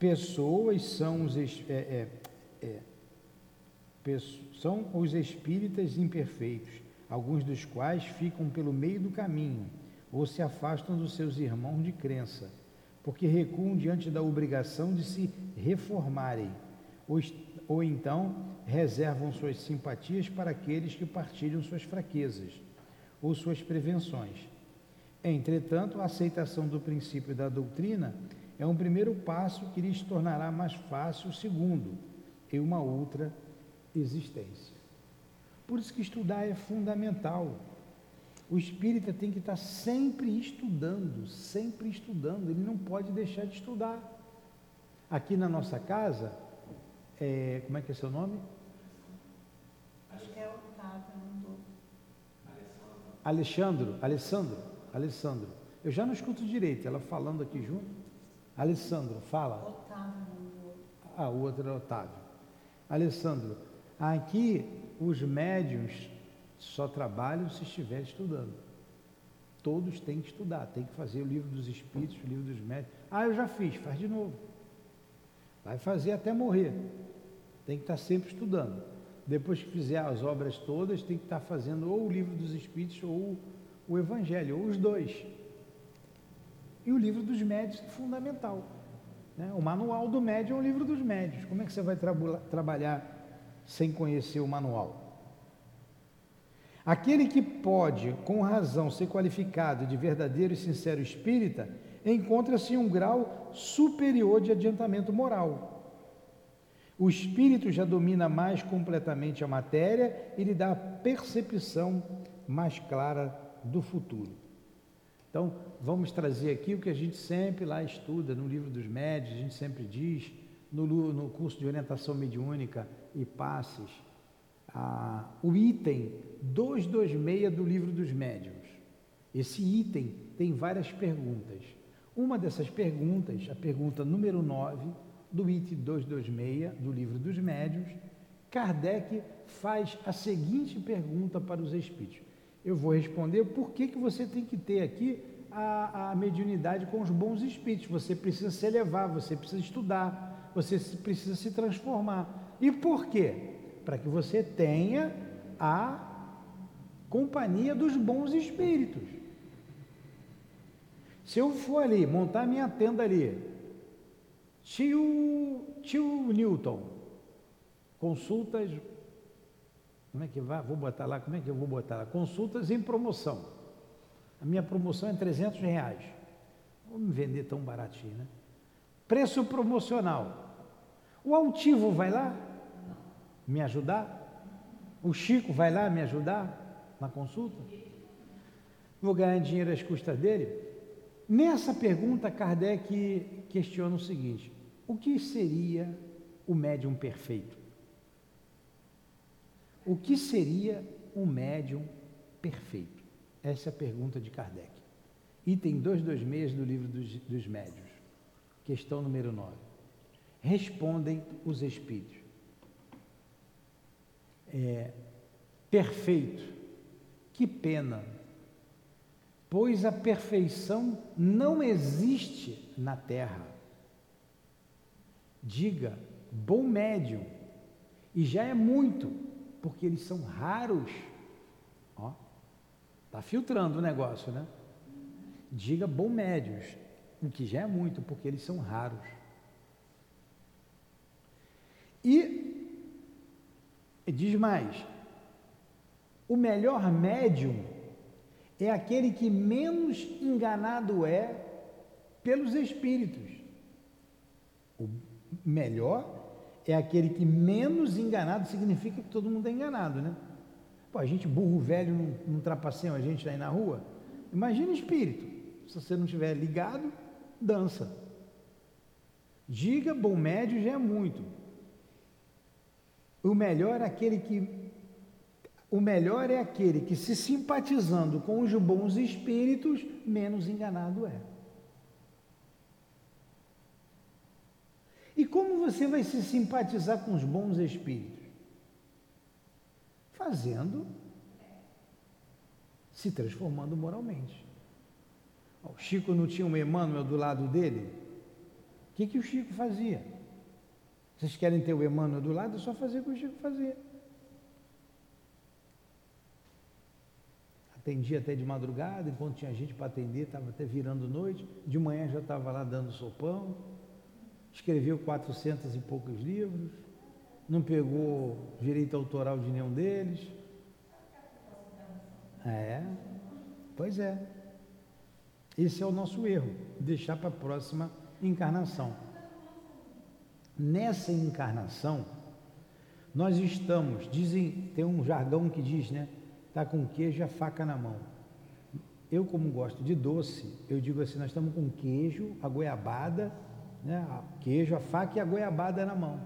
Pessoas são os, é, é, é, são os espíritas imperfeitos, alguns dos quais ficam pelo meio do caminho ou se afastam dos seus irmãos de crença, porque recuam diante da obrigação de se reformarem, ou, ou então reservam suas simpatias para aqueles que partilham suas fraquezas ou suas prevenções. Entretanto, a aceitação do princípio da doutrina é um primeiro passo que lhes tornará mais fácil o segundo, e uma outra existência. Por isso que estudar é fundamental. O espírita tem que estar sempre estudando, sempre estudando, ele não pode deixar de estudar. Aqui na nossa casa, é, como é que é seu nome? Acho que é Otávio, não Alexandro, Alessandro, Alessandro. Eu já não escuto direito, ela falando aqui junto. Alessandro, fala. Otávio, Ah, o outro é Otávio. Alessandro, aqui os médios só trabalham se estiver estudando. Todos têm que estudar, tem que fazer o livro dos espíritos, o livro dos médicos. Ah, eu já fiz, faz de novo. Vai fazer até morrer. Tem que estar sempre estudando. Depois que fizer as obras todas, tem que estar fazendo ou o livro dos espíritos ou o evangelho, ou os dois. E o livro dos médios é fundamental. Né? O manual do médium é o livro dos médios. Como é que você vai tra trabalhar sem conhecer o manual? Aquele que pode, com razão, ser qualificado de verdadeiro e sincero espírita, encontra-se em um grau superior de adiantamento moral. O espírito já domina mais completamente a matéria e lhe dá a percepção mais clara do futuro. Então, vamos trazer aqui o que a gente sempre lá estuda no livro dos médios, a gente sempre diz, no, no curso de orientação mediúnica e passes, o item 226 do livro dos médiuns. Esse item tem várias perguntas. Uma dessas perguntas, a pergunta número 9 do item 226 do livro dos médiuns, Kardec faz a seguinte pergunta para os espíritos. Eu vou responder por que, que você tem que ter aqui a, a mediunidade com os bons espíritos. Você precisa se elevar, você precisa estudar, você precisa se transformar. E por quê? Para que você tenha a companhia dos bons espíritos. Se eu for ali, montar minha tenda ali, tio, tio Newton, consultas, como é que vai? Vou botar lá, como é que eu vou botar lá? Consultas em promoção. A minha promoção é 300 reais. Vamos me vender tão baratinho, né? Preço promocional. O altivo vai lá? Me ajudar? O Chico vai lá me ajudar na consulta? Vou ganhar dinheiro às custas dele? Nessa pergunta, Kardec questiona o seguinte: o que seria o médium perfeito? O que seria um médium perfeito? Essa é a pergunta de Kardec. Item 226 do livro dos, dos médios. Questão número 9. Respondem os espíritos é, perfeito. Que pena, pois a perfeição não existe na terra. Diga, bom médium, e já é muito, porque eles são raros. Ó, tá filtrando o negócio, né? Diga bom médios, o que já é muito, porque eles são raros. E Diz mais: o melhor médium é aquele que menos enganado é pelos espíritos. O melhor é aquele que menos enganado significa que todo mundo é enganado, né? Pô, a gente burro velho não, não a gente aí na rua. Imagina espírito. Se você não estiver ligado, dança. Diga bom médio já é muito. O melhor é aquele que o melhor é aquele que se simpatizando com os bons espíritos, menos enganado é. E como você vai se simpatizar com os bons espíritos? Fazendo, se transformando moralmente. O Chico não tinha um Emmanuel do lado dele? O que, que o Chico fazia? Vocês querem ter o Emmanuel do lado? É só fazer o que o Chico fazia. Atendia até de madrugada, enquanto tinha gente para atender, estava até virando noite. De manhã já estava lá dando sopão escreveu quatrocentos e poucos livros, não pegou direito autoral de nenhum deles. É, pois é. Esse é o nosso erro, deixar para a próxima encarnação. Nessa encarnação, nós estamos, dizem, tem um jargão que diz, né? Tá com queijo e a faca na mão. Eu, como gosto de doce, eu digo assim: nós estamos com queijo, a goiabada né? Queijo, a faca e a goiabada na mão.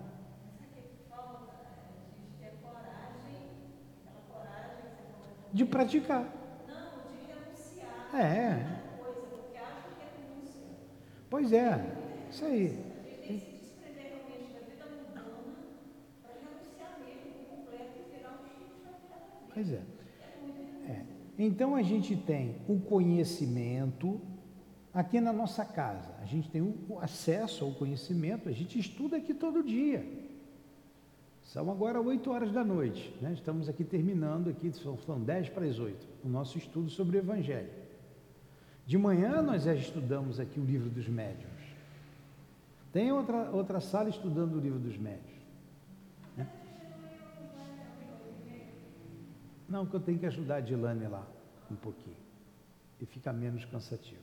De praticar. Não, de renunciar. É. Coisa, porque acho que é renúncia. Pois é, isso aí. A gente tem que se desprender realmente da vida mundana para renunciar mesmo por completo e virar um chico de vida. Pois é. é. Então a gente tem o conhecimento aqui na nossa casa. A gente tem o acesso ao conhecimento, a gente estuda aqui todo dia. São agora 8 horas da noite, né? estamos aqui terminando, aqui, são, são 10 para as 8, o nosso estudo sobre o Evangelho. De manhã nós já estudamos aqui o livro dos médiuns. Tem outra, outra sala estudando o livro dos médiuns. Não, que eu tenho que ajudar a Dilane lá um pouquinho. E fica menos cansativo.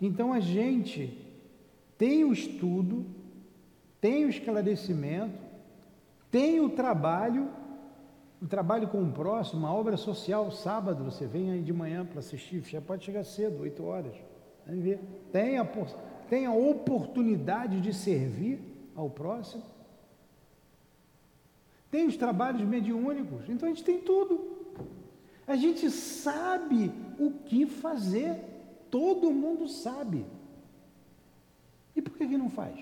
Então a gente tem o estudo, tem o esclarecimento, tem o trabalho, o trabalho com o próximo, a obra social, sábado, você vem aí de manhã para assistir, já pode chegar cedo, 8 horas. Tem a, tem a oportunidade de servir ao próximo. Tem os trabalhos mediúnicos, então a gente tem tudo. A gente sabe o que fazer. Todo mundo sabe. E por que, que não faz?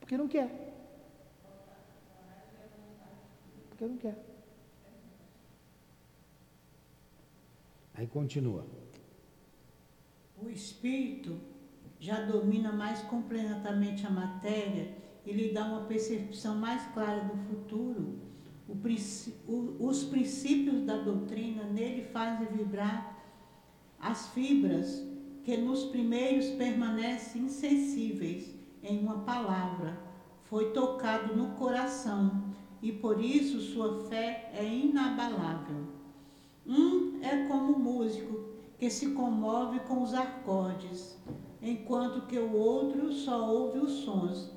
Porque não quer. Porque não quer. Aí continua. O espírito já domina mais completamente a matéria e lhe dá uma percepção mais clara do futuro. Os princípios da doutrina nele fazem vibrar as fibras que nos primeiros permanecem insensíveis em uma palavra, foi tocado no coração e por isso sua fé é inabalável. Um é como o músico que se comove com os acordes, enquanto que o outro só ouve os sons.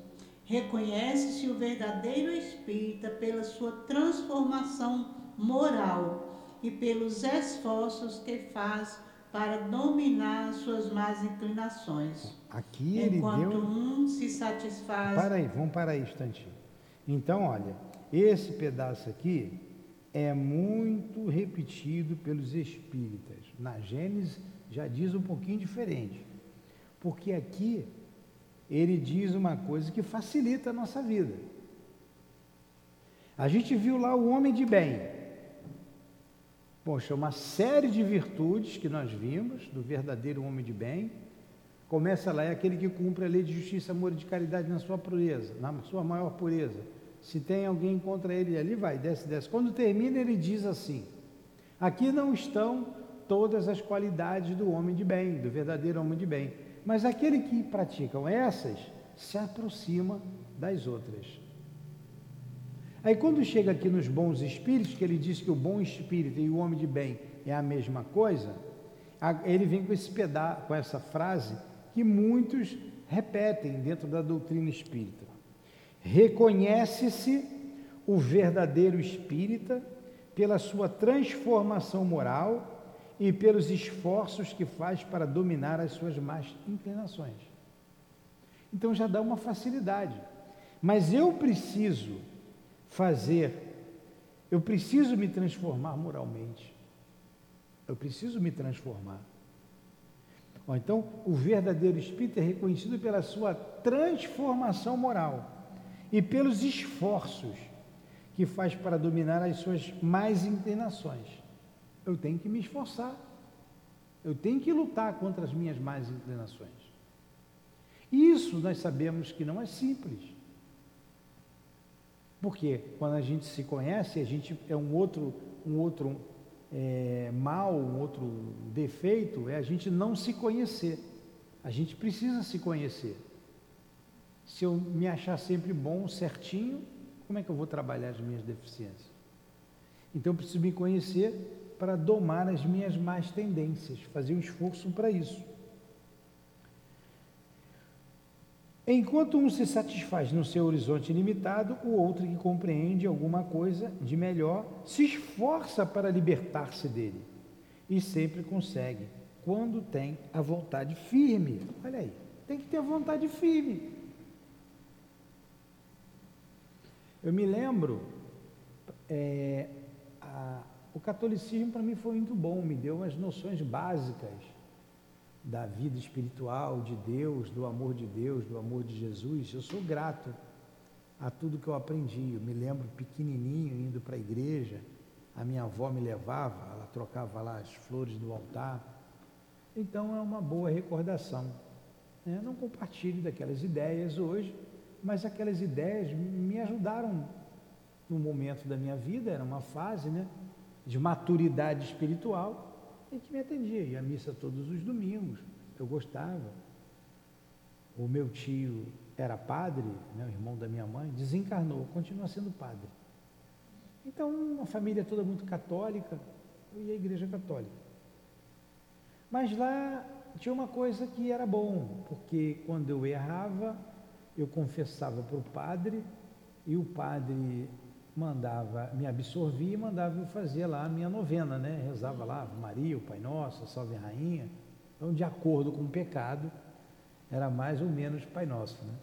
Reconhece-se o verdadeiro espírita pela sua transformação moral e pelos esforços que faz para dominar suas más inclinações. Aqui ele enquanto deu. um se satisfaz. Para aí, vamos parar aí um instantinho. Então, olha, esse pedaço aqui é muito repetido pelos espíritas. Na Gênesis já diz um pouquinho diferente. Porque aqui ele diz uma coisa que facilita a nossa vida. A gente viu lá o homem de bem. Poxa, uma série de virtudes que nós vimos do verdadeiro homem de bem. Começa lá, é aquele que cumpre a lei de justiça, amor e de caridade na sua pureza, na sua maior pureza. Se tem alguém contra ele, ali vai, desce, desce. Quando termina, ele diz assim: Aqui não estão todas as qualidades do homem de bem, do verdadeiro homem de bem. Mas aquele que praticam essas se aproxima das outras. Aí quando chega aqui nos bons espíritos, que ele diz que o bom espírito e o homem de bem é a mesma coisa, ele vem com esse pedaço, com essa frase que muitos repetem dentro da doutrina espírita. Reconhece-se o verdadeiro espírita pela sua transformação moral e pelos esforços que faz para dominar as suas más inclinações. Então já dá uma facilidade. Mas eu preciso fazer, eu preciso me transformar moralmente. Eu preciso me transformar. Então, o verdadeiro espírito é reconhecido pela sua transformação moral e pelos esforços que faz para dominar as suas mais inclinações. Eu tenho que me esforçar. Eu tenho que lutar contra as minhas más inclinações. Isso nós sabemos que não é simples. Porque quando a gente se conhece, a gente é um outro, um outro é, mal, um outro defeito, é a gente não se conhecer. A gente precisa se conhecer. Se eu me achar sempre bom, certinho, como é que eu vou trabalhar as minhas deficiências? Então eu preciso me conhecer para domar as minhas más tendências, fazer um esforço para isso. Enquanto um se satisfaz no seu horizonte limitado, o outro que compreende alguma coisa de melhor se esforça para libertar-se dele e sempre consegue, quando tem a vontade firme. Olha aí, tem que ter vontade firme. Eu me lembro, é, a, o catolicismo para mim foi muito bom, me deu umas noções básicas da vida espiritual, de Deus, do amor de Deus, do amor de Jesus, eu sou grato a tudo que eu aprendi. Eu me lembro pequenininho indo para a igreja, a minha avó me levava, ela trocava lá as flores do altar. Então é uma boa recordação. Eu né? não compartilho daquelas ideias hoje, mas aquelas ideias me ajudaram no momento da minha vida, era uma fase né, de maturidade espiritual e que me atendia. Ia à missa todos os domingos, eu gostava. O meu tio era padre, né, o irmão da minha mãe, desencarnou, continua sendo padre. Então, uma família toda muito católica, eu ia à igreja católica. Mas lá tinha uma coisa que era bom, porque quando eu errava, eu confessava para o padre, e o padre mandava, me absorvia e mandava eu fazer lá a minha novena, né? Rezava lá, Maria, o Pai Nosso, Salve a Rainha. Então, de acordo com o pecado, era mais ou menos Pai Nosso, né?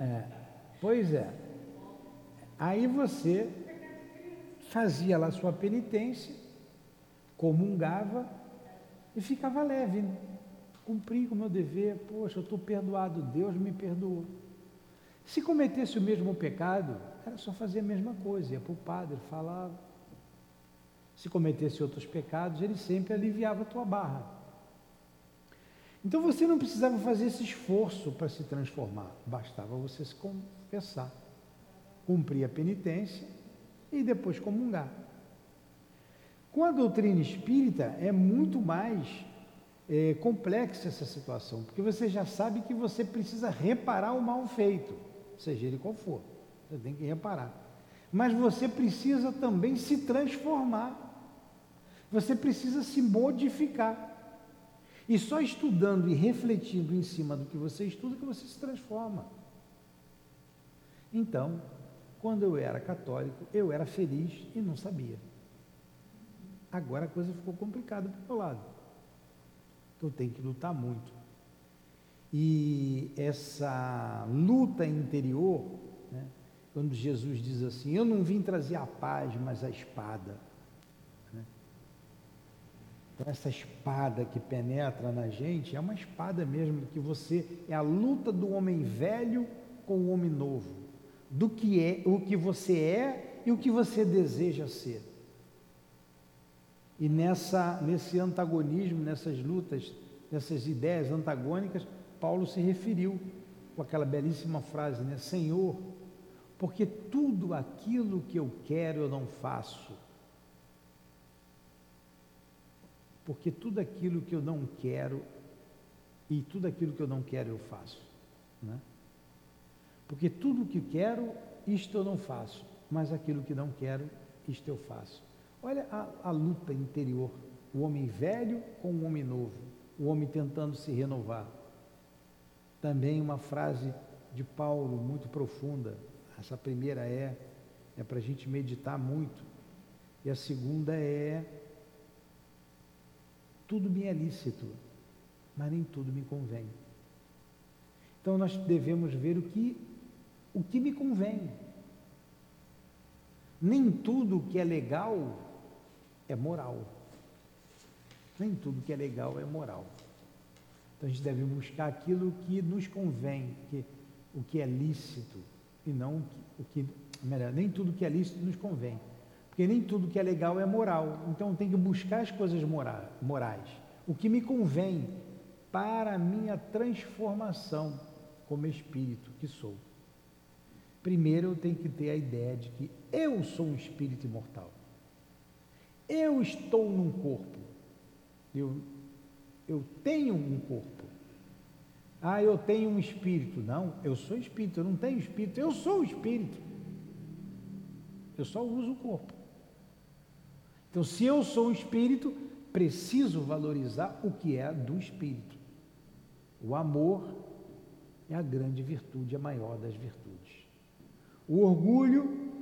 É, pois é. Aí você fazia lá sua penitência, comungava e ficava leve. Né? Cumpri o meu dever, poxa, eu estou perdoado, Deus me perdoou. Se cometesse o mesmo pecado, era só fazer a mesma coisa, ia para o padre, falava. Se cometesse outros pecados, ele sempre aliviava a tua barra. Então você não precisava fazer esse esforço para se transformar, bastava você se confessar, cumprir a penitência e depois comungar. Com a doutrina espírita é muito mais é, complexa essa situação, porque você já sabe que você precisa reparar o mal feito, seja ele qual for, você tem que reparar. Mas você precisa também se transformar, você precisa se modificar. E só estudando e refletindo em cima do que você estuda que você se transforma. Então, quando eu era católico, eu era feliz e não sabia. Agora a coisa ficou complicada para o meu lado eu tenho que lutar muito. E essa luta interior, né, quando Jesus diz assim: Eu não vim trazer a paz, mas a espada. Né? Então, essa espada que penetra na gente é uma espada mesmo, que você é a luta do homem velho com o homem novo, do que é, o que você é e o que você deseja ser. E nessa, nesse antagonismo, nessas lutas, nessas ideias antagônicas, Paulo se referiu com aquela belíssima frase, né? Senhor, porque tudo aquilo que eu quero eu não faço. Porque tudo aquilo que eu não quero e tudo aquilo que eu não quero eu faço. Né? Porque tudo que quero, isto eu não faço, mas aquilo que não quero, isto eu faço. Olha a, a luta interior o homem velho com o homem novo, o homem tentando se renovar. Também uma frase de Paulo muito profunda. Essa primeira é é para a gente meditar muito. E a segunda é tudo me é lícito, mas nem tudo me convém. Então nós devemos ver o que o que me convém. Nem tudo que é legal é moral. Nem tudo que é legal é moral. Então a gente deve buscar aquilo que nos convém, que, o que é lícito, e não o que, melhor, nem tudo que é lícito nos convém. Porque nem tudo que é legal é moral. Então tem que buscar as coisas morais. O que me convém para a minha transformação como espírito que sou. Primeiro eu tenho que ter a ideia de que eu sou um espírito imortal. Eu estou num corpo. Eu, eu tenho um corpo. Ah, eu tenho um espírito. Não, eu sou espírito, eu não tenho espírito, eu sou espírito. Eu só uso o corpo. Então, se eu sou espírito, preciso valorizar o que é do espírito. O amor é a grande virtude, a maior das virtudes. O orgulho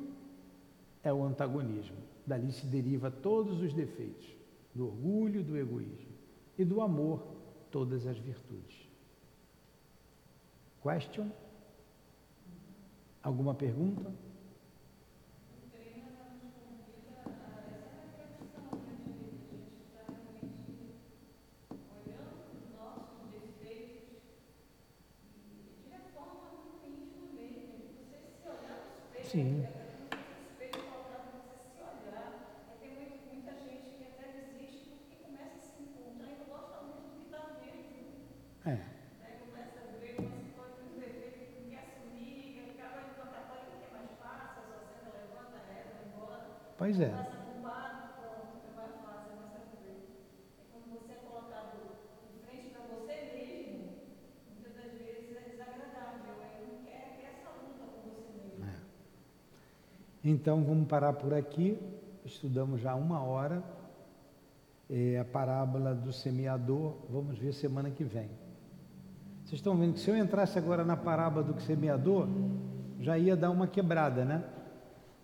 é o antagonismo. Dali se deriva todos os defeitos do orgulho, do egoísmo e do amor, todas as virtudes. Question? Alguma pergunta? Sim. Pois é. Então vamos parar por aqui. Estudamos já uma hora é, a parábola do semeador. Vamos ver semana que vem. Vocês estão vendo que se eu entrasse agora na parábola do semeador, já ia dar uma quebrada, né?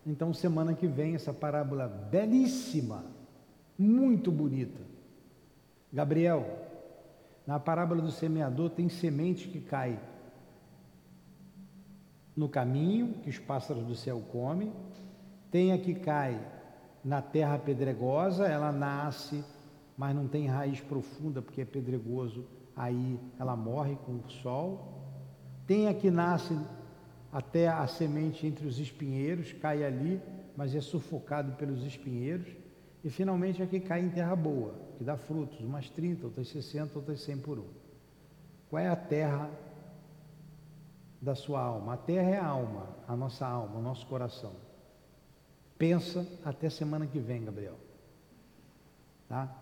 Então, semana que vem, essa parábola belíssima, muito bonita. Gabriel, na parábola do semeador tem semente que cai no caminho, que os pássaros do céu comem, tem a que cai na terra pedregosa, ela nasce, mas não tem raiz profunda porque é pedregoso, aí ela morre com o sol. Tem a que nasce até a semente entre os espinheiros, cai ali, mas é sufocado pelos espinheiros. E finalmente aqui cai em terra boa, que dá frutos, umas 30, outras 60, outras 100 por um. Qual é a terra da sua alma? A terra é a alma, a nossa alma, o nosso coração. Pensa até semana que vem, Gabriel. Tá?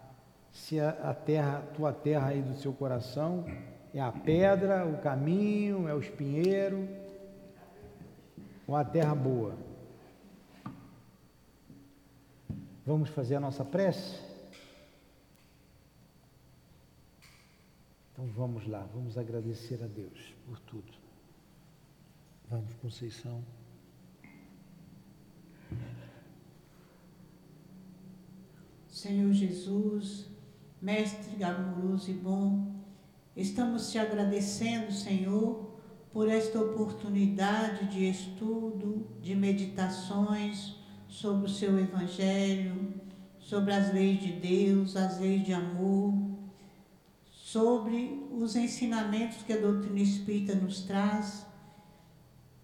Se a, a terra, tua terra aí do seu coração é a pedra, o caminho, é o espinheiro, uma terra boa. Vamos fazer a nossa prece? Então vamos lá, vamos agradecer a Deus por tudo. Vamos, Conceição. Senhor Jesus, Mestre amoroso e bom, estamos te agradecendo, Senhor, por esta oportunidade de estudo, de meditações sobre o seu Evangelho, sobre as leis de Deus, as leis de amor, sobre os ensinamentos que a doutrina espírita nos traz.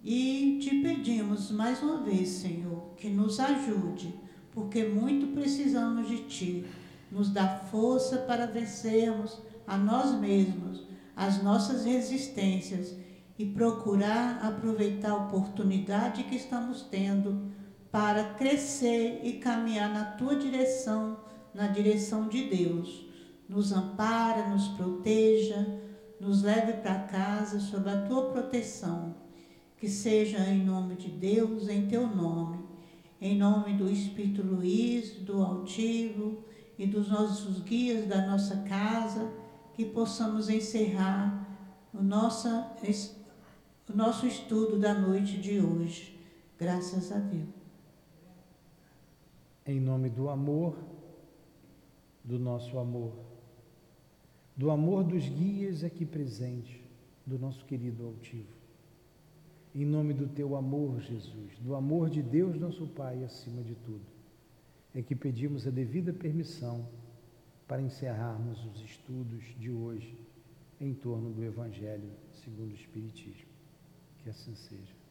E te pedimos mais uma vez, Senhor, que nos ajude, porque muito precisamos de Ti. Nos dá força para vencermos a nós mesmos, as nossas resistências e procurar aproveitar a oportunidade que estamos tendo para crescer e caminhar na tua direção, na direção de Deus. Nos ampara, nos proteja, nos leve para casa sob a tua proteção. Que seja em nome de Deus, em teu nome, em nome do Espírito Luiz, do Altivo e dos nossos guias da nossa casa, que possamos encerrar o, nossa, o nosso estudo da noite de hoje. Graças a Deus. Em nome do amor, do nosso amor, do amor dos guias aqui presentes, do nosso querido altivo. Em nome do teu amor, Jesus, do amor de Deus, nosso Pai, acima de tudo, é que pedimos a devida permissão para encerrarmos os estudos de hoje em torno do Evangelho segundo o Espiritismo. Que assim seja.